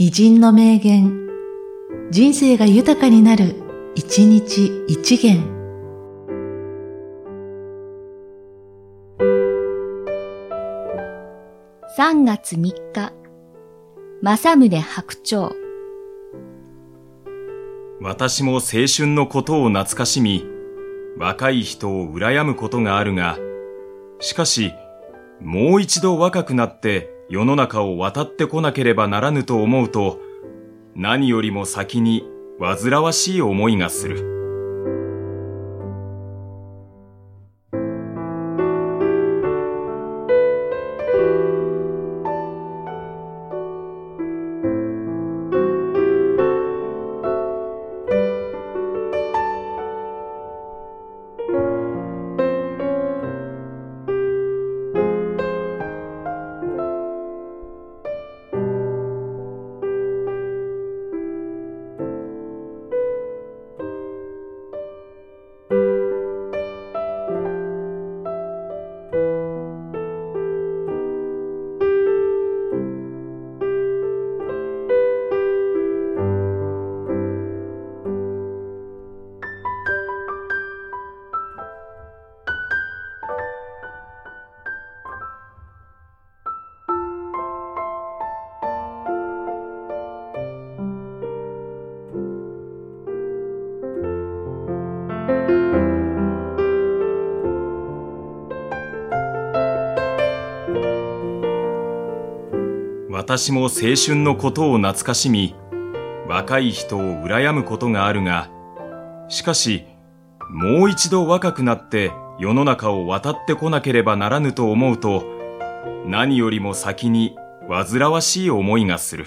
偉人の名言、人生が豊かになる、一日一元。3月3日、正宗白鳥。私も青春のことを懐かしみ、若い人を羨むことがあるが、しかし、もう一度若くなって世の中を渡ってこなければならぬと思うと、何よりも先に煩わしい思いがする。私も青春のことを懐かしみ、若い人を羨むことがあるが、しかし、もう一度若くなって世の中を渡ってこなければならぬと思うと、何よりも先に煩わしい思いがする。